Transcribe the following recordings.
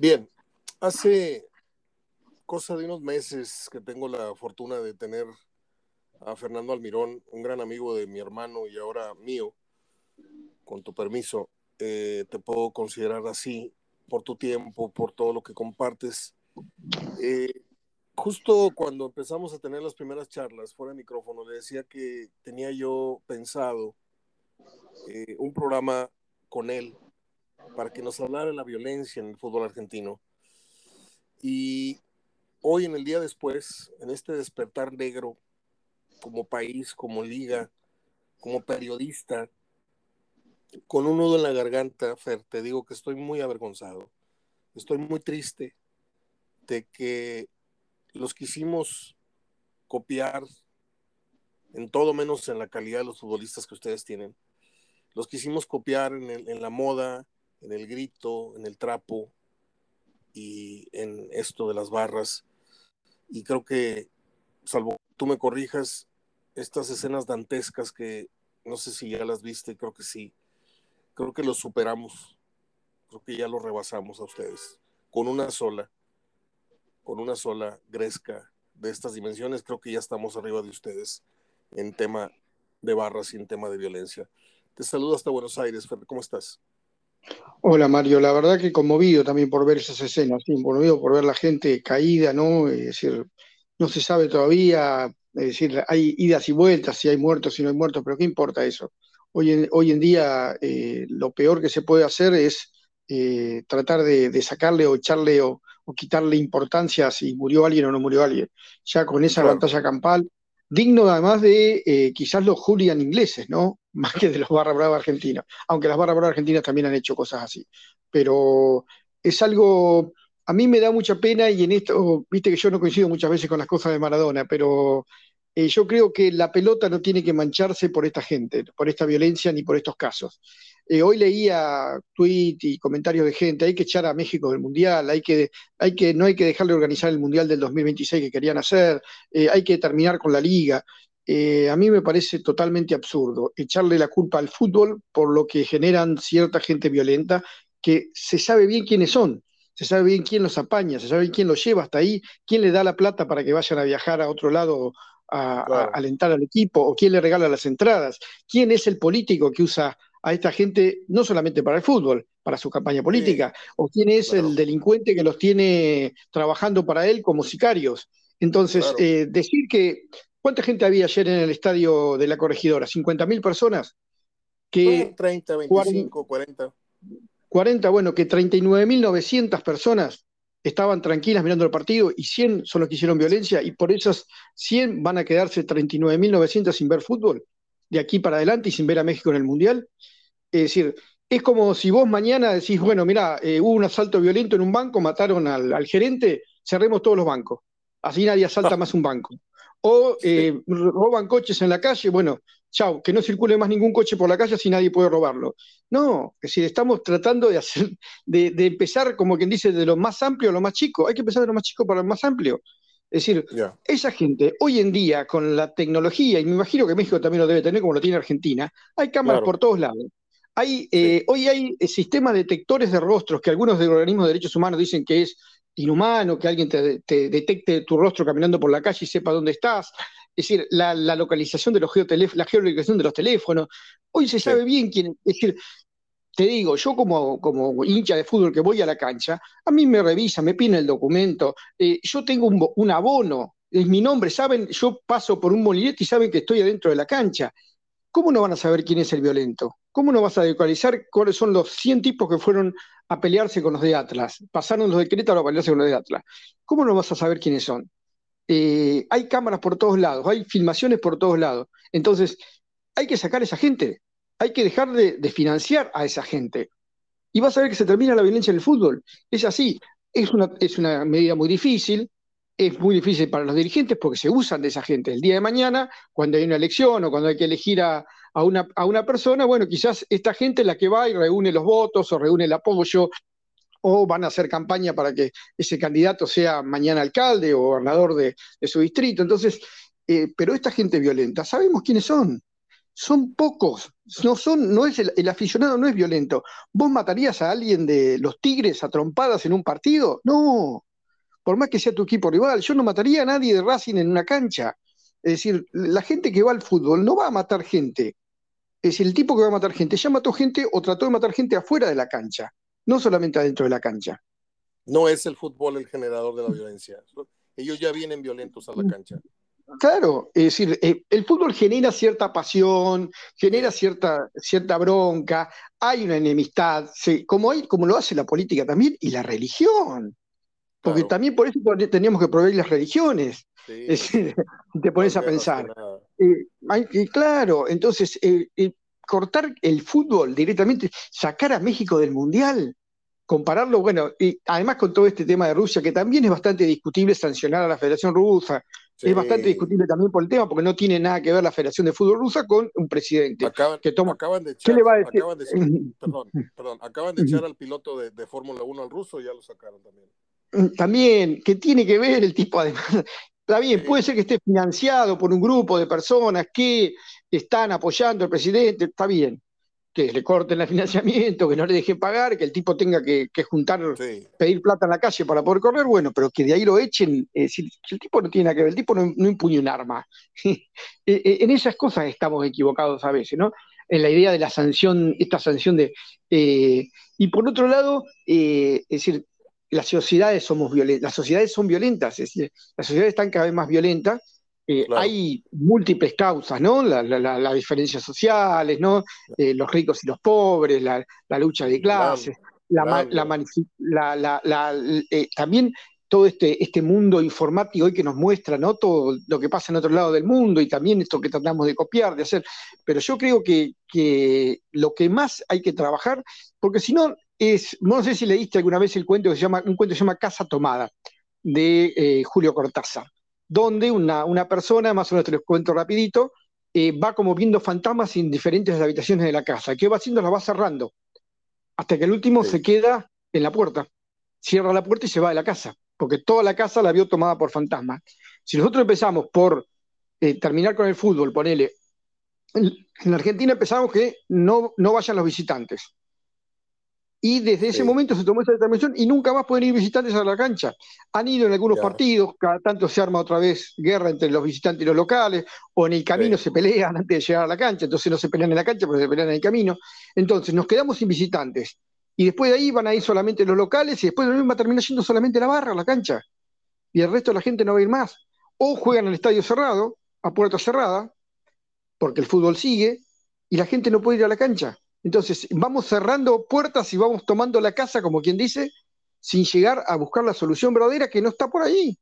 Bien, hace cosa de unos meses que tengo la fortuna de tener a Fernando Almirón, un gran amigo de mi hermano y ahora mío, con tu permiso, eh, te puedo considerar así por tu tiempo, por todo lo que compartes. Eh, justo cuando empezamos a tener las primeras charlas fuera de micrófono, le decía que tenía yo pensado eh, un programa con él para que nos hablara de la violencia en el fútbol argentino. Y hoy, en el día después, en este despertar negro, como país, como liga, como periodista, con un nudo en la garganta, Fer, te digo que estoy muy avergonzado. Estoy muy triste de que los quisimos copiar en todo menos en la calidad de los futbolistas que ustedes tienen. Los quisimos copiar en, en la moda, en el grito, en el trapo y en esto de las barras. Y creo que, salvo tú me corrijas, estas escenas dantescas que no sé si ya las viste, creo que sí, creo que los superamos, creo que ya los rebasamos a ustedes, con una sola, con una sola gresca de estas dimensiones, creo que ya estamos arriba de ustedes en tema de barras y en tema de violencia. Te saludo hasta Buenos Aires, Fer, ¿cómo estás? Hola Mario, la verdad que conmovido también por ver esas escenas, conmovido por ver la gente caída, ¿no? Es decir, no se sabe todavía, es decir, hay idas y vueltas, si hay muertos, si no hay muertos, pero ¿qué importa eso? Hoy en, hoy en día eh, lo peor que se puede hacer es eh, tratar de, sacarle o echarle o, quitarle importancia si murió alguien o no murió alguien. Ya con esa pantalla campal, digno además de eh, quizás los Julian ingleses, ¿no? Más que de los barra brava argentinos, aunque las barra brava argentinas también han hecho cosas así. Pero es algo, a mí me da mucha pena y en esto, viste que yo no coincido muchas veces con las cosas de Maradona, pero eh, yo creo que la pelota no tiene que mancharse por esta gente, por esta violencia ni por estos casos. Eh, hoy leía tweets y comentarios de gente, hay que echar a México del Mundial, hay que, hay que, no hay que dejarle organizar el Mundial del 2026 que querían hacer, eh, hay que terminar con la liga. A mí me parece totalmente absurdo echarle la culpa al fútbol por lo que generan cierta gente violenta que se sabe bien quiénes son, se sabe bien quién los apaña, se sabe bien quién los lleva hasta ahí, quién le da la plata para que vayan a viajar a otro lado a, alentar al equipo o quién le regala las entradas, quién es el político que usa a esta gente no solamente para el fútbol, para su campaña política, o quién es el delincuente que los tiene trabajando para él como sicarios. Entonces, eh, decir que, ¿cuánta gente había ayer en el estadio de la corregidora? ¿50.000 personas? Que 30, 25, 40. 40, bueno, que 39.900 personas estaban tranquilas mirando el partido y 100 son los que hicieron violencia y por esas 100 van a quedarse 39.900 sin ver fútbol de aquí para adelante y sin ver a México en el Mundial. Es decir, es como si vos mañana decís, bueno, mira, eh, hubo un asalto violento en un banco, mataron al, gerente, cerremos todos los bancos. Así nadie asalta más un banco. O eh, roban coches en la calle, bueno, chau, que no circule más ningún coche por la calle si nadie puede robarlo. No, es decir, estamos tratando de hacer, de, empezar, como quien dice, de lo más amplio a lo más chico. Hay que empezar de lo más chico para lo más amplio. Es decir, esa gente, hoy en día, con la tecnología, y me imagino que México también lo debe tener como lo tiene Argentina, hay cámaras por todos lados. Hay, eh, Hoy hay eh, sistemas detectores de rostros que algunos de organismos de derechos humanos dicen que es inhumano que alguien te, detecte tu rostro caminando por la calle y sepa dónde estás. Es decir, la, localización de los la geolocalización de los teléfonos. Hoy se sabe bien quién. Es decir, te digo, yo como, como hincha de fútbol que voy a la cancha, a mí me revisa, me pide el documento, eh, yo tengo un, abono, es mi nombre, saben, yo paso por un molinete y saben que estoy adentro de la cancha. ¿Cómo no van a saber quién es el violento? ¿Cómo no vas a localizar cuáles son los 100 tipos que fueron a pelearse con los de Atlas? Pasaron los de Querétaro a pelearse con los de Atlas. ¿Cómo no vas a saber quiénes son? Eh, hay cámaras por todos lados, hay filmaciones por todos lados. Entonces, hay que sacar a esa gente, hay que dejar de, financiar a esa gente. Y vas a ver que se termina la violencia en el fútbol. Es así, es una, es una medida muy difícil, es muy difícil para los dirigentes porque se usan de esa gente. El día de mañana, cuando hay una elección o cuando hay que elegir a, a, una, a una persona, bueno, quizás esta gente es la que va y reúne los votos o reúne el apoyo o van a hacer campaña para que ese candidato sea mañana alcalde o gobernador de, su distrito. Entonces, eh, pero esta gente violenta, sabemos quiénes son. son pocos, no son, no es el, aficionado no es violento. ¿Vos matarías a alguien de los Tigres a trompadas en un partido? No, por más que sea tu equipo rival, yo no mataría a nadie de Racing en una cancha. Es decir, la gente que va al fútbol no va a matar gente. Es decir, el tipo que va a matar gente ya mató gente o trató de matar gente afuera de la cancha, no solamente adentro de la cancha. No es el fútbol el generador de la violencia. Ellos ya vienen violentos a la cancha. Claro, es decir, eh, el fútbol genera cierta pasión, genera cierta, cierta bronca, hay una enemistad, como, hay, como lo hace la política también y la religión. Porque también por eso teníamos que proveer las religiones. te pones a pensar. Eh, claro, entonces, eh, cortar el fútbol directamente, sacar a México del Mundial, compararlo, bueno, y además con todo este tema de Rusia, que también es bastante discutible sancionar a la Federación Rusa, es bastante discutible también por el tema, porque no tiene nada que ver la Federación de Fútbol Rusa con un presidente acaban, que toma. Acaban de echar, Acaban de, perdón, perdón, acaban de echar al piloto de, de Fórmula 1 al ruso y ya lo sacaron también. Mm, también, ¿qué tiene que ver el tipo además? Está bien, puede ser que esté financiado por un grupo de personas que están apoyando al presidente, está bien que le corten el financiamiento, que no le dejen pagar, que el tipo tenga que, juntar, pedir plata en la calle para poder correr, bueno, pero que de ahí lo echen, eh, si, el tipo no tiene nada que ver, el tipo no, no impuña un arma. Eh, eh, en esas cosas estamos equivocados a veces, ¿no? En la idea de la sanción, esta sanción de... y por otro lado, es decir, las sociedades somos violentas, las sociedades son violentas, es decir, las sociedades están cada vez más violentas, eh, hay múltiples causas, ¿no? Las diferencias sociales, ¿no? Eh, los ricos y los pobres, la, lucha de clases, también todo este, este mundo informático hoy que nos muestra, ¿no? Todo lo que pasa en otro lado del mundo y también esto que tratamos de copiar, de hacer. Pero yo creo que, lo que más hay que trabajar, porque si no, es, no sé si leíste alguna vez el cuento que se llama, un cuento que se llama Casa Tomada, de eh, Julio Cortázar donde una, una persona, más o menos te lo cuento rapidito, eh, va como viendo fantasmas en diferentes habitaciones de la casa. ¿Qué va haciendo? Las va cerrando, hasta que el último se queda en la puerta. Cierra la puerta y se va de la casa, porque toda la casa la vio tomada por fantasmas. Si nosotros empezamos por eh, terminar con el fútbol, ponele, en, en Argentina empezamos que no, no vayan los visitantes. Y desde ese momento se tomó esa determinación y nunca más pueden ir visitantes a la cancha. Han ido en algunos partidos, cada tanto se arma otra vez guerra entre los visitantes y los locales, o en el camino se pelean antes de llegar a la cancha, entonces no se pelean en la cancha, pero se pelean en el camino. Entonces nos quedamos sin visitantes. Y después de ahí van a ir solamente los locales y después de va a terminar yendo solamente la barra, la cancha. Y el resto de la gente no va a ir más. O juegan el estadio cerrado, a puerta cerrada, porque el fútbol sigue, y la gente no puede ir a la cancha. Entonces, vamos cerrando puertas y vamos tomando la casa, como quien dice, sin llegar a buscar la solución verdadera que no está por ahí.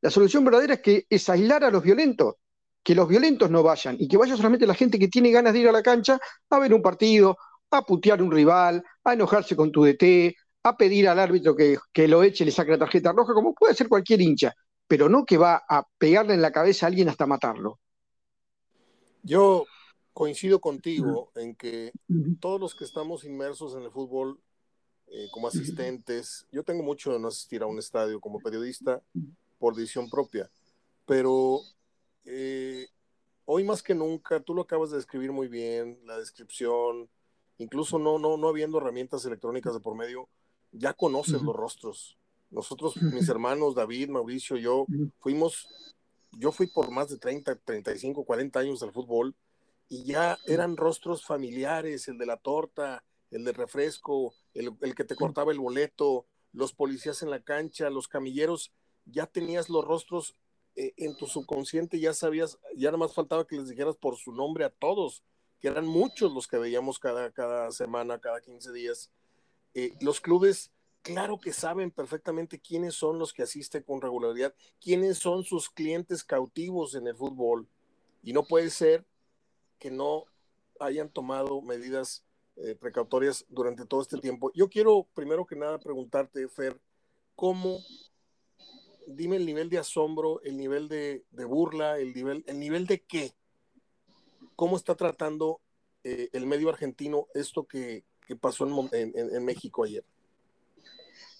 La solución verdadera es que es aislar a los violentos, que los violentos no vayan y que vaya solamente la gente que tiene ganas de ir a la cancha a ver un partido, a putear un rival, a enojarse con tu DT, a pedir al árbitro que, lo eche y le saque la tarjeta roja, como puede ser cualquier hincha, pero no que va a pegarle en la cabeza a alguien hasta matarlo. Yo coincido contigo en que todos los que estamos inmersos en el fútbol eh, como asistentes, yo tengo mucho de no asistir a un estadio como periodista por decisión propia, pero eh, hoy más que nunca, tú lo acabas de describir muy bien, la descripción, incluso no, no, no habiendo herramientas electrónicas de por medio, ya conoces los rostros. Nosotros, mis hermanos, David, Mauricio, yo, fuimos, yo fui por más de 30, 35, 40 años del fútbol y ya eran rostros familiares, el de la torta, el de refresco, el, que te cortaba el boleto, los policías en la cancha, los camilleros, ya tenías los rostros eh, en tu subconsciente, ya sabías, ya nada más faltaba que les dijeras por su nombre a todos, que eran muchos los que veíamos cada, cada semana, cada 15 días. Eh, los clubes, claro que saben perfectamente quiénes son los que asisten con regularidad, quiénes son sus clientes cautivos en el fútbol. Y no puede ser que no hayan tomado medidas eh, precautorias durante todo este tiempo. Yo quiero primero que nada preguntarte, Fer, ¿cómo, dime el nivel de asombro, el nivel de, burla, el nivel, el nivel de qué? ¿Cómo está tratando eh, el medio argentino esto que, pasó en, en, México ayer?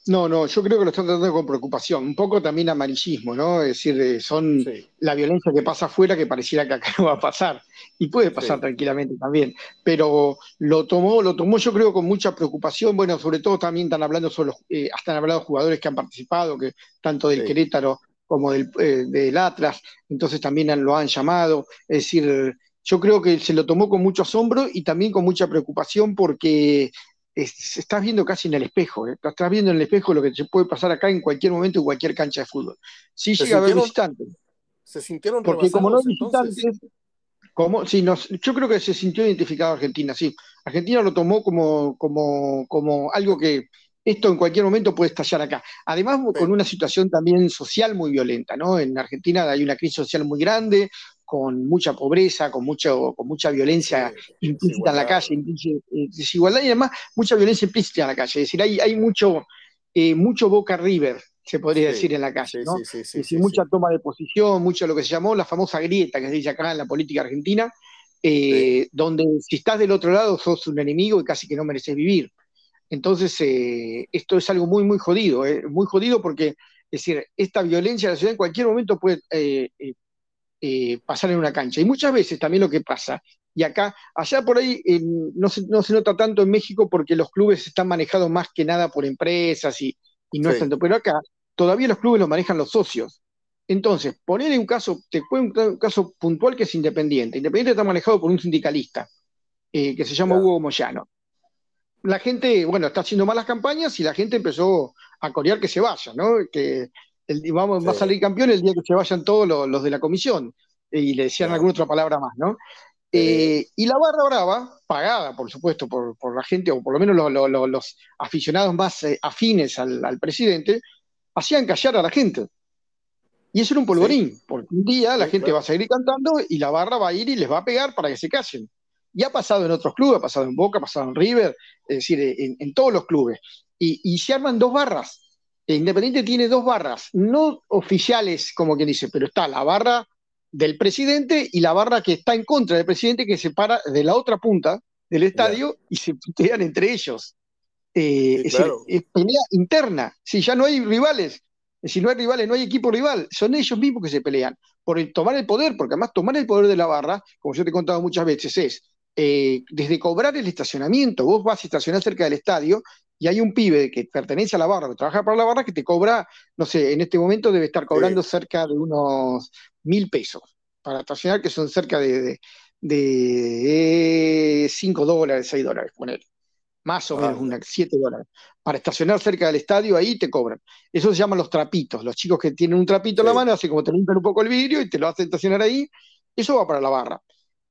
No, no, yo creo que lo están tratando con preocupación, un poco también amarillismo, ¿no? Es decir, eh, son la violencia que pasa afuera que pareciera que acá no va a pasar, y puede pasar tranquilamente también, pero lo tomó, lo tomó yo creo con mucha preocupación, bueno, sobre todo también están hablando sobre los, eh, hasta han hablado jugadores que han participado, que tanto del Querétaro como del, eh, del, Atlas, entonces también lo han llamado, es decir, yo creo que se lo tomó con mucho asombro y también con mucha preocupación porque estás viendo casi en el espejo, ¿eh? estás viendo en el espejo lo que se puede pasar acá en cualquier momento en cualquier cancha de fútbol. Sí llega a haber visitantes. Se sintieron Porque como no hay visitantes, como, sí, yo creo que se sintió identificado Argentina, sí. Argentina lo tomó como, como, como algo que esto en cualquier momento puede estallar acá. Además, con una situación también social muy violenta, ¿no? En Argentina hay una crisis social muy grande, con mucha pobreza, con, mucho, con mucha violencia implícita en la calle, eh, desigualdad y además mucha violencia implícita en la calle. Es decir, hay, hay mucho, eh, mucho Boca River, se podría decir en la calle, ¿no? es decir, mucha toma de posición, mucho lo que se llamó la famosa grieta que se dice acá en la política argentina, eh, donde si estás del otro lado sos un enemigo y casi que no mereces vivir. Entonces, esto es algo muy, muy jodido, muy jodido porque, es decir, esta violencia en la ciudad en cualquier momento puede eh, pasar en una cancha. Y muchas veces también lo que pasa, y acá, allá por ahí no, se, no, se, nota tanto en México porque los clubes están manejados más que nada por empresas y, no es tanto, pero acá todavía los clubes los manejan los socios. Entonces, poner un caso, te cuento un caso puntual que es Independiente. Independiente está manejado por un sindicalista eh, que se llama Hugo Moyano. La gente, bueno, está haciendo malas campañas y la gente empezó a corear que se vaya, ¿no? Que vamos, va a salir campeón el día que se vayan todos los, de la comisión. Y le decían alguna otra palabra más, ¿no? Eh, y la barra brava, pagada por supuesto por, la gente, o por lo menos los aficionados más eh, afines al, presidente, hacían callar a la gente. Y eso era un polvorín, porque un día la gente va a seguir cantando y la barra va a ir y les va a pegar para que se callen. Y ha pasado en otros clubes, ha pasado en Boca, ha pasado en River, es decir, en, todos los clubes. Y, y, se arman dos barras. Independiente tiene dos barras, no oficiales, como quien dice, pero está la barra del presidente y la barra que está en contra del presidente que se para de la otra punta del estadio y se pelean entre ellos. Eh, es, pelea interna. Si ya no hay rivales, si no hay rivales, no hay equipo rival, son ellos mismos que se pelean por tomar el poder, porque además tomar el poder de la barra, como yo te he contado muchas veces, es eh, desde cobrar el estacionamiento, vos vas a estacionar cerca del estadio y hay un pibe que pertenece a la barra, que trabaja para la barra, que te cobra, no sé, en este momento debe estar cobrando cerca de unos mil pesos para estacionar, que son cerca de, de, 5 dólares, 6 dólares, poner. Más o menos, unas 7 dólares. Para estacionar cerca del estadio, ahí te cobran. Eso se llama los trapitos. Los chicos que tienen un trapito en la mano, así como te limpian un poco el vidrio y te lo hacen estacionar ahí. Eso va para la barra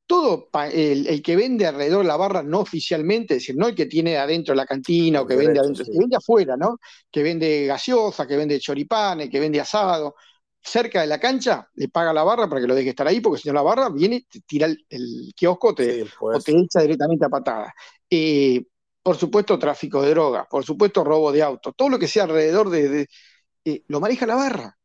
todo el, que vende alrededor de la barra no oficialmente, es decir, no el que tiene adentro la cantina o que vende adentro, que vende afuera, ¿no? Que vende gaseosa, que vende choripanes, que vende asado, cerca de la cancha, le paga la barra para que lo deje estar ahí, porque si no la barra viene, te tira el, kiosco te, o te echa directamente a patada. Eh, por supuesto, tráfico de drogas, por supuesto, robo de autos, todo lo que sea alrededor de, eh, lo maneja la barra.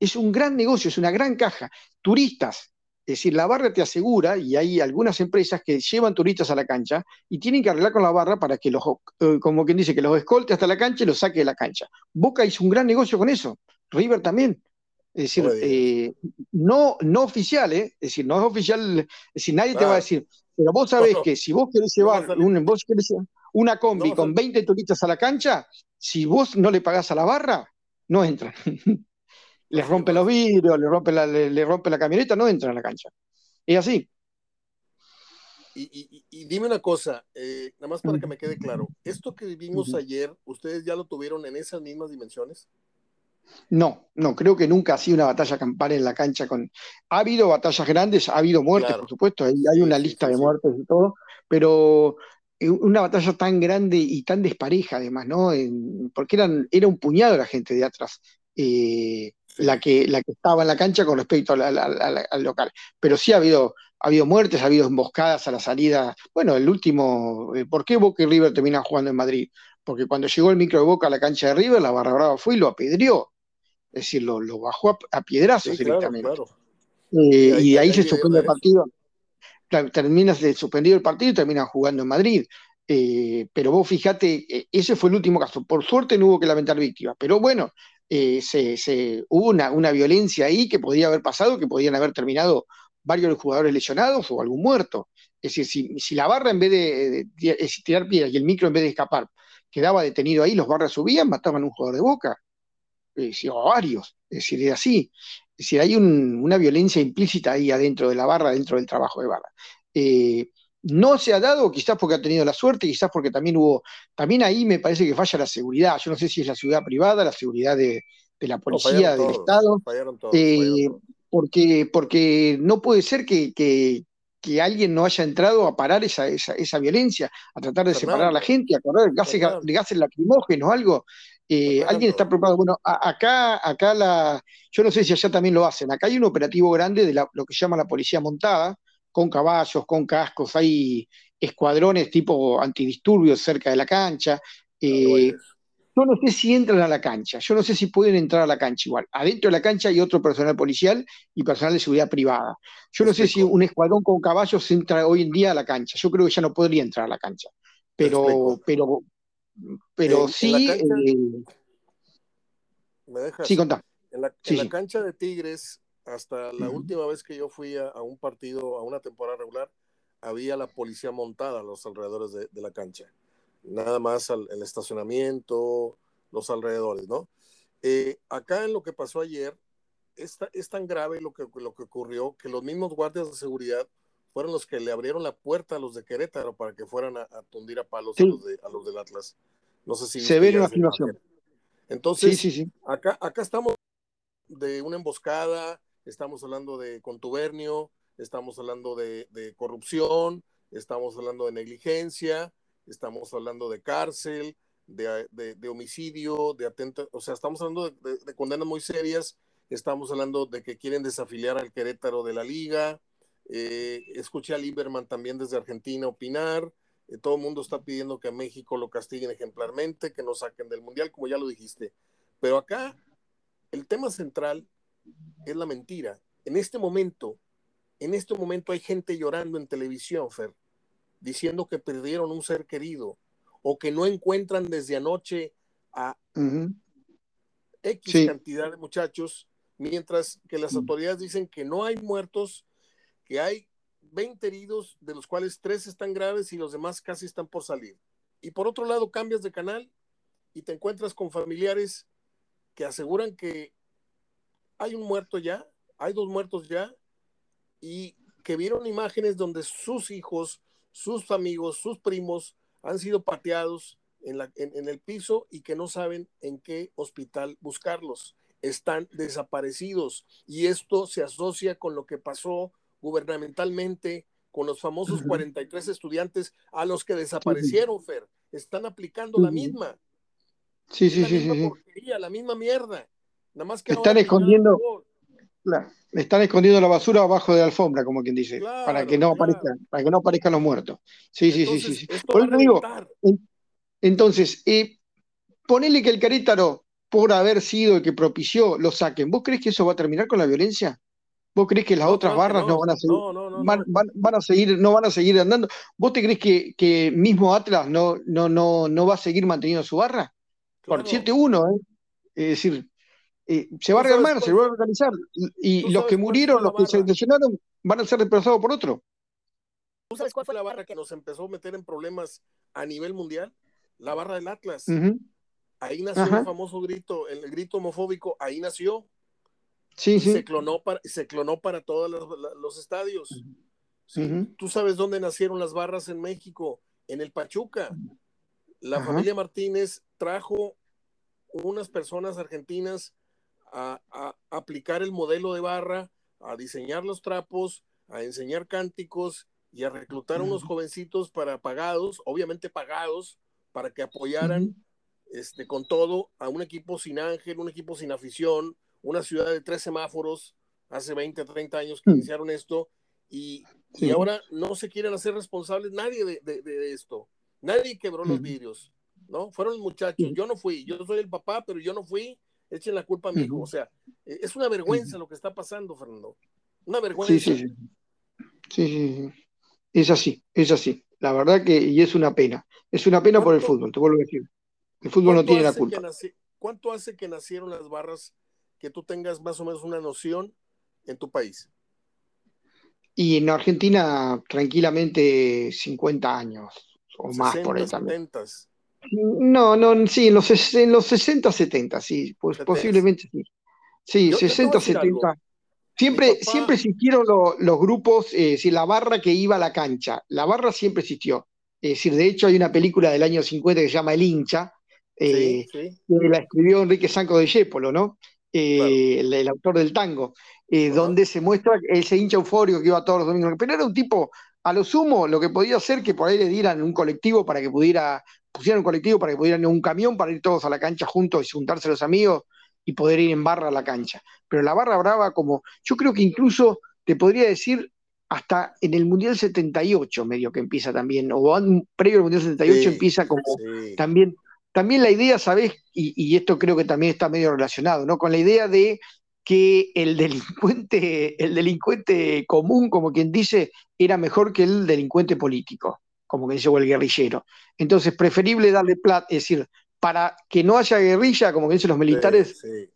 Es un gran negocio, es una gran caja. Turistas, es decir, la barra te asegura, y hay algunas empresas que llevan turistas a la cancha y tienen que arreglar con la barra para que los, eh, como quien dice, que los escolte hasta la cancha y los saque de la cancha. Boca hizo un gran negocio con eso, River también. Es decir, eh, no, no oficial, ¿eh? es decir, no es oficial, es decir, nadie te va a decir, pero vos sabés que si vos querés llevar un, vos querés una combi con 20 turistas a la cancha, si vos no le pagás a la barra, no entran. les rompe los vidrios, le rompe la, le, rompe la camioneta, no entra en la cancha. Y así. Y, dime una cosa, eh, nada más para que me quede claro, ¿esto que vivimos ayer, ustedes ya lo tuvieron en esas mismas dimensiones? No, no, creo que nunca ha sido una batalla campal en la cancha con... Ha habido batallas grandes, ha habido muertes, por supuesto, hay, hay una lista de muertes y todo, pero eh, una batalla tan grande y tan despareja además, ¿no? porque eran, era un puñado la gente de atrás. Eh, la que, la que estaba en la cancha con respecto al local. Pero sí ha habido, ha habido muertes, ha habido emboscadas a la salida. Bueno, el último, eh, ¿por qué Boca y River terminan jugando en Madrid? Porque cuando llegó el micro de Boca a la cancha de River, la Barra Brava fue y lo apedreó. Es decir, lo, bajó a, piedrazos directamente. Eh, y, ahí, se suspendió el partido. Termina suspendido el partido y terminan jugando en Madrid. Eh, pero vos fíjate, eh, ese fue el último caso. Por suerte no hubo que lamentar víctimas, pero bueno, eh, se, hubo una, violencia ahí que podía haber pasado, que podían haber terminado varios jugadores lesionados o algún muerto. Es decir, si, la barra en vez de, tirar piedras y el micro en vez de escapar quedaba detenido ahí, los barras subían, mataban a un jugador de boca, o varios. Es decir, es así. Es decir, hay una violencia implícita ahí adentro de la barra, dentro del trabajo de barra. Eh, no se ha dado, quizás porque ha tenido la suerte, quizás porque también hubo, también ahí me parece que falla la seguridad. Yo no sé si es la seguridad privada, la seguridad de, la policía, del Estado. Eh, porque, porque no puede ser que, que, alguien no haya entrado a parar esa, esa, violencia, a tratar de separar a la gente, a correr gases, gases lacrimógenos, algo. Eh, alguien está preocupado. Bueno, acá, acá la, yo no sé si allá también lo hacen. Acá hay un operativo grande de lo que se llama la policía montada, con caballos, con cascos, hay escuadrones tipo antidisturbios cerca de la cancha. Eh, yo no sé si entran a la cancha, yo no sé si pueden entrar a la cancha igual. Adentro de la cancha hay otro personal policial y personal de seguridad privada. Yo no sé si un escuadrón con caballos entra hoy en día a la cancha. Yo creo que ya no podría entrar a la cancha. Pero, pero, pero sí. Eh, ¿Me dejas? Sí, contá. En la, cancha de Tigres, hasta la última vez que yo fui a, un partido, a una temporada regular, había la policía montada a los alrededores de, la cancha. Nada más el estacionamiento, los alrededores, ¿no? Eh, acá en lo que pasó ayer, es, es tan grave lo que, lo que ocurrió que los mismos guardias de seguridad fueron los que le abrieron la puerta a los de Querétaro para que fueran a, tundir a palos a, los de, a los del Atlas. No sé si... Se ve una filmación. Entonces, Acá, acá estamos de una emboscada, estamos hablando de contubernio, estamos hablando de, corrupción, estamos hablando de negligencia, estamos hablando de cárcel, de, homicidio, de atento, o sea, estamos hablando de, condenas muy serias, estamos hablando de que quieren desafiliar al Querétaro de la liga, eh, escuché a Lieberman también desde Argentina opinar, eh, todo el mundo está pidiendo que a México lo castiguen ejemplarmente, que no saquen del Mundial, como ya lo dijiste. Pero acá el tema central es la mentira. En este momento, en este momento hay gente llorando en televisión, Fer, diciendo que perdieron un ser querido o que no encuentran desde anoche a X cantidad de muchachos, mientras que las autoridades dicen que no hay muertos, que hay 20 heridos, de los cuales 3 están graves y los demás casi están por salir. Y por otro lado, cambias de canal y te encuentras con familiares que aseguran que hay un muerto ya, hay dos muertos ya, y que vieron imágenes donde sus hijos, sus amigos, sus primos han sido pateados en, la, en, el piso y que no saben en qué hospital buscarlos. Están desaparecidos y esto se asocia con lo que pasó gubernamentalmente con los famosos 43 estudiantes a los que desaparecieron, Fer. Están aplicando la misma. Sí, sí, la sí, misma sí, porquería, La misma mierda. Nada más que están escondiendo. están escondiendo la basura abajo de la alfombra, como quien dice, para que no aparezcan, para que no aparezcan los muertos. Sí, sí, sí, sí. entonces, eh, ponele que el Querétaro, por haber sido el que propició, lo saquen. ¿Vos crees que eso va a terminar con la violencia? ¿Vos crees que las otras barras no, van a seguir? van, a seguir, no van a seguir andando. ¿Vos te crees que, que mismo Atlas no, no, no, no va a seguir manteniendo su barra? Por 7-1, ¿eh? Es decir, eh, se va a rearmar, se va a organizar. Y, los que murieron, los que se lesionaron, van a ser reemplazados por otro. ¿Tú sabes cuál fue la barra que nos empezó a meter en problemas a nivel mundial? La barra del Atlas. Ahí nació el famoso grito, el grito homofóbico, ahí nació. Sí, Se clonó para, se clonó para todos los, estadios. Tú sabes dónde nacieron las barras en México, en el Pachuca. La familia Martínez trajo unas personas argentinas a, aplicar el modelo de barra, a diseñar los trapos, a enseñar cánticos y a reclutar unos jovencitos para pagados, obviamente pagados, para que apoyaran este, con todo a un equipo sin ángel, un equipo sin afición, una ciudad de tres semáforos, hace 20, 30 años que mm. iniciaron esto, y, y, ahora no se quieren hacer responsables nadie de, de, esto. Nadie quebró los vidrios, ¿no? Fueron los muchachos, yo no fui, yo soy el papá, pero yo no fui, echen la culpa a mi hijo. O sea, e, es una vergüenza lo que está pasando, Fernando. Una vergüenza. Sí, sí, sí. Sí, sí, Es así, es así. La verdad que, y es una pena. Es una pena por el fútbol, te vuelvo a decir. El fútbol no tiene la culpa. ¿Cuánto hace que nacieron las barras que tú tengas más o menos una noción en tu país? Y en Argentina, tranquilamente, 50 años o más por ahí también. No, no, sí, en los, en los 60, 70, sí, pues posiblemente sí. Sí, 60, 70. Siempre, siempre existieron los grupos, eh, es la barra que iba a la cancha. La barra siempre existió. Es decir, de hecho hay una película del año 50 que se llama El hincha, eh, que la escribió Enrique Sanco de Yépolo, ¿no? Eh, el, autor del tango, donde se muestra ese hincha eufórico que iba todos los domingos. Pero era un tipo, a lo sumo, lo que podía hacer que por ahí le dieran un colectivo para que pudiera, pusieran un colectivo para que pudieran un camión para ir todos a la cancha juntos y juntarse los amigos y poder ir en barra a la cancha. Pero la barra brava, como yo creo que incluso te podría decir hasta en el Mundial 78 medio que empieza también, o previo al Mundial 78 empieza como también, también la idea, ¿sabes? Y, esto creo que también está medio relacionado, ¿no? Con la idea de que el delincuente, el delincuente común, como quien dice, era mejor que el delincuente político, como que dice, o el guerrillero. Entonces, preferible darle plata, es decir, para que no haya guerrilla, como dicen los militares, eh,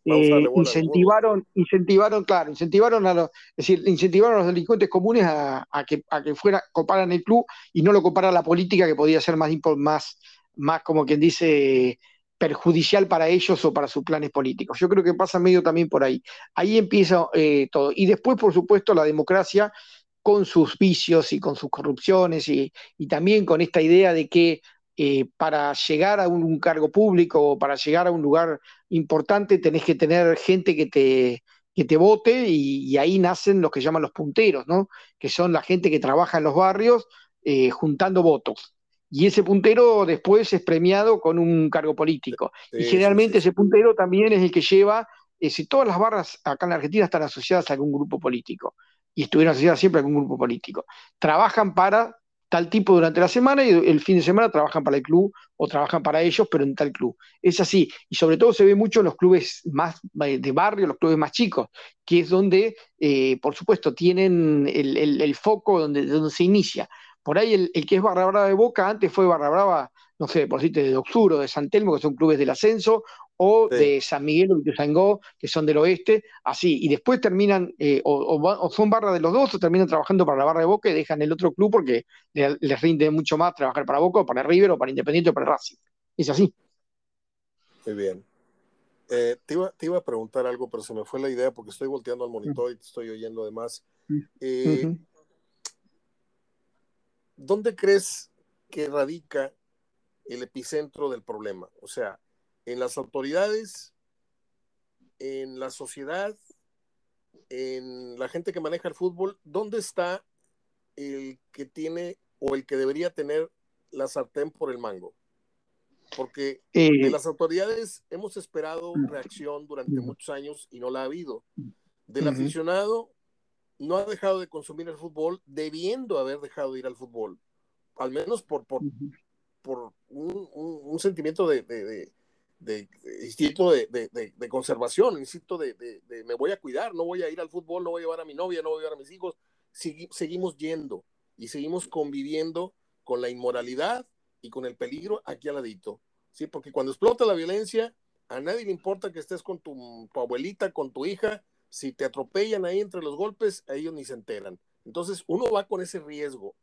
incentivaron, incentivaron, claro, incentivaron a los, es decir, incentivaron a los delincuentes comunes a, que, a que fuera, coparan el club y no lo copara la política que podía ser más, más, más como quien dice, perjudicial para ellos o para sus planes políticos. Yo creo que pasa medio también por ahí. Ahí empieza eh, todo. Y después, por supuesto, la democracia con sus vicios y con sus corrupciones y, y también con esta idea de que eh, para llegar a un, cargo público o para llegar a un lugar importante tenés que tener gente que te, que te vote y, ahí nacen los que llaman los punteros, ¿no? que son la gente que trabaja en los barrios eh, juntando votos. Y ese puntero después es premiado con un cargo político. y generalmente ese puntero también es el que lleva, eh, si todas las barras acá en la Argentina están asociadas a algún grupo político, y estuvieron asociadas siempre a algún grupo político, trabajan para tal tipo durante la semana y el fin de semana trabajan para el club o trabajan para ellos, pero en tal club. Es así. Y sobre todo se ve mucho en los clubes más de barrio, los clubes más chicos, que es donde, eh, por supuesto, tienen el, foco donde, donde, se inicia. Por ahí el, que es Barra Brava de Boca, antes fue Barra Brava, no sé, por decirte, de Oxuro, de San Telmo, que son clubes del ascenso, o de San Miguel o Ituzaingó, que son del oeste, así, y después terminan, eh, o, son barra de los dos, o terminan trabajando para la barra de Boca y dejan el otro club porque les, rinde mucho más trabajar para Boca, o para River, o para Independiente, o para Racing. Es así. Muy bien. Eh, te, iba, a preguntar algo, pero se me fue la idea porque estoy volteando al monitor y te estoy oyendo además. Eh, ¿Dónde crees que radica el epicentro del problema? O sea, en las autoridades, en la sociedad, en la gente que maneja el fútbol, ¿dónde está el que tiene o el que debería tener la sartén por el mango? Porque de eh, las autoridades hemos esperado reacción durante muchos años y no la ha habido. Del aficionado no ha dejado de consumir el fútbol, debiendo haber dejado de ir al fútbol, al menos por, por, por un, sentimiento de, de, instinto de, de, conservación, instinto de, me voy a cuidar, no voy a ir al fútbol, no voy a llevar a mi novia, no voy a llevar a mis hijos, seguimos yendo y seguimos conviviendo con la inmoralidad y con el peligro aquí al ladito, ¿sí? Porque cuando explota la violencia, a nadie le importa que estés con tu, tu abuelita, con tu hija, si te atropellan ahí entre los golpes, ellos ni se enteran. Entonces uno va con ese riesgo,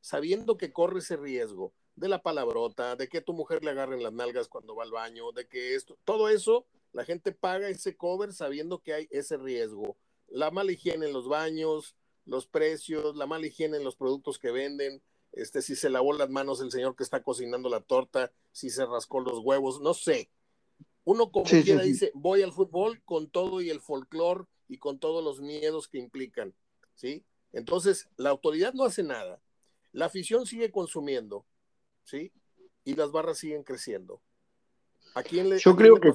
sabiendo que corre ese riesgo, de la palabrota, de que tu mujer le agarren las nalgas cuando va al baño, de que esto, todo eso, la gente paga ese cover sabiendo que hay ese riesgo. La mala higiene en los baños, los precios, la mala higiene en los productos que venden, este, si se lavó las manos el señor que está cocinando la torta, si se rascó los huevos, no sé. Uno como quiera dice, voy al fútbol con todo y el folclore y con todos los miedos que implican, ¿sí? Entonces, la autoridad no hace nada. La afición sigue consumiendo. ¿Sí? Y las barras siguen creciendo. ¿A quién le Yo creo que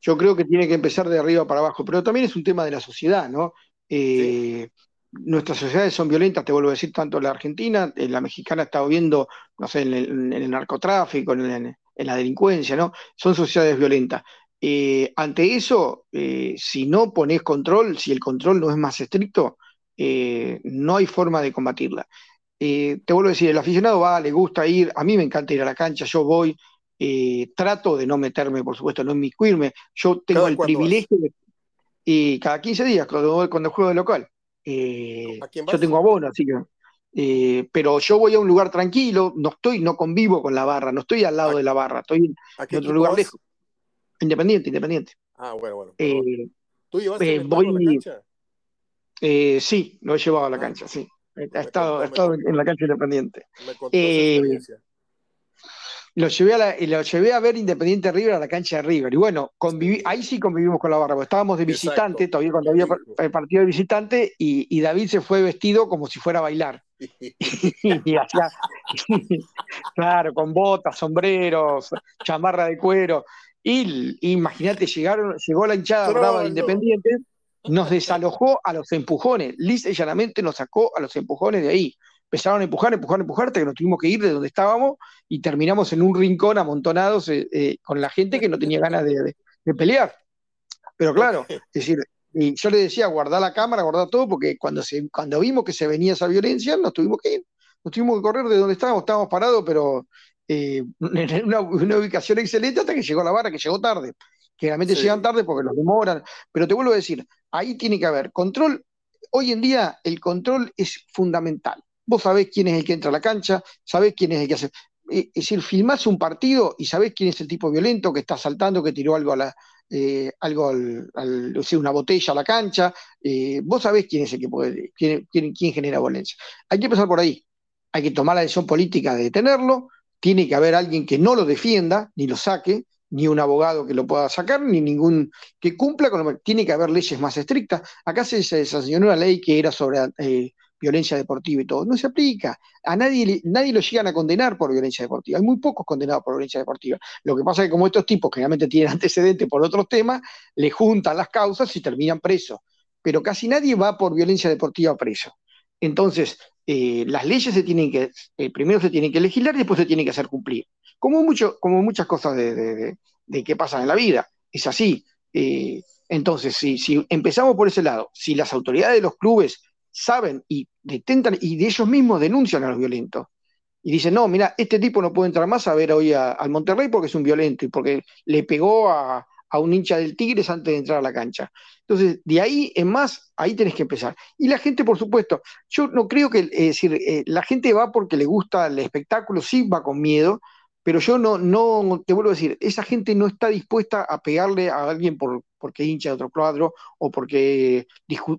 Yo creo que tiene que empezar de arriba para abajo, pero también es un tema de la sociedad, ¿no? Eh, nuestras sociedades son violentas, te vuelvo a decir, tanto la Argentina, la mexicana ha estado viendo, no sé, en el, narcotráfico, en, la delincuencia, ¿no? Son sociedades violentas. Eh, ante eso, eh, si no pones control, si el control no es más estricto, no hay forma de combatirla. Eh, te vuelvo a decir, el aficionado va, le gusta ir, a mí me encanta ir a la cancha, yo voy, eh, trato de no meterme, por supuesto, no inmiscuirme, yo tengo el privilegio de... Y cada 15 días, cuando, cuando juego de local. yo tengo abono, así que... pero yo voy a un lugar tranquilo, no estoy, no convivo con la barra, no estoy al lado de la barra, estoy en otro lugar lejos. Independiente, independiente. Ah, bueno, bueno. ¿Tú llevaste a la cancha? sí, lo he llevado a la cancha, sí. Ha estado, estado en la cancha independiente. Eh, lo llevé, a la, lo llevé a ver Independiente River a la cancha de River. Y bueno, conviví, ahí sí convivimos con la barra, porque estábamos de visitante, todavía cuando había el partido de visitante, y, David se fue vestido como si fuera a bailar. y hacía, claro, con botas, sombreros, chamarra de cuero. Y imagínate, llegaron, llegó la hinchada brava de Independiente nos desalojó a los empujones, lisa y llanamente nos sacó a los empujones de ahí. Empezaron a empujar, empujar, empujar, hasta que nos tuvimos que ir de donde estábamos y terminamos en un rincón amontonados eh, eh, con la gente que no tenía ganas de, pelear. Pero claro, es decir, y yo le decía, guardar la cámara, guardar todo, porque cuando, se, cuando vimos que se venía esa violencia, nos tuvimos que ir, nos tuvimos que correr de donde estábamos, estábamos parados, pero eh, en una, una, ubicación excelente hasta que llegó la vara, que llegó tarde. Generalmente llegan tarde porque los demoran, pero te vuelvo a decir, ahí tiene que haber control. Hoy en día el control es fundamental. Vos sabés quién es el que entra a la cancha, sabés quién es el que hace. Eh, es decir, filmás un partido y sabés quién es el tipo violento que está saltando, que tiró algo a la, eh, algo al, una botella a la cancha. Eh, vos sabés quién es el que puede, quién, quién, genera violencia. Hay que empezar por ahí. Hay que tomar la decisión política de detenerlo. Tiene que haber alguien que no lo defienda ni lo saque ni un abogado que lo pueda sacar, ni ningún que cumpla con lo que tiene que haber leyes más estrictas. Acá se, sancionó una ley que era sobre eh, violencia deportiva y todo. No se aplica. A nadie, nadie lo llegan a condenar por violencia deportiva. Hay muy pocos condenados por violencia deportiva. Lo que pasa es que como estos tipos generalmente tienen antecedentes por otros temas, le juntan las causas y terminan presos. Pero casi nadie va por violencia deportiva preso. Entonces, eh, las leyes se tienen que, eh, primero se tienen que legislar y después se tienen que hacer cumplir como, mucho, como muchas cosas de, de, que pasan en la vida. Es así. Eh, entonces, si, si, empezamos por ese lado, si las autoridades de los clubes saben y detentan y de ellos mismos denuncian a los violentos y dicen, no, mira, este tipo no puede entrar más a ver hoy al Monterrey porque es un violento y porque le pegó a, a un hincha del Tigres antes de entrar a la cancha. Entonces, de ahí en más, ahí tenés que empezar. Y la gente, por supuesto, yo no creo que, es decir, eh, la gente va porque le gusta el espectáculo, sí va con miedo, pero yo no, no, te vuelvo a decir, esa gente no está dispuesta a pegarle a alguien por, porque hincha de otro cuadro o porque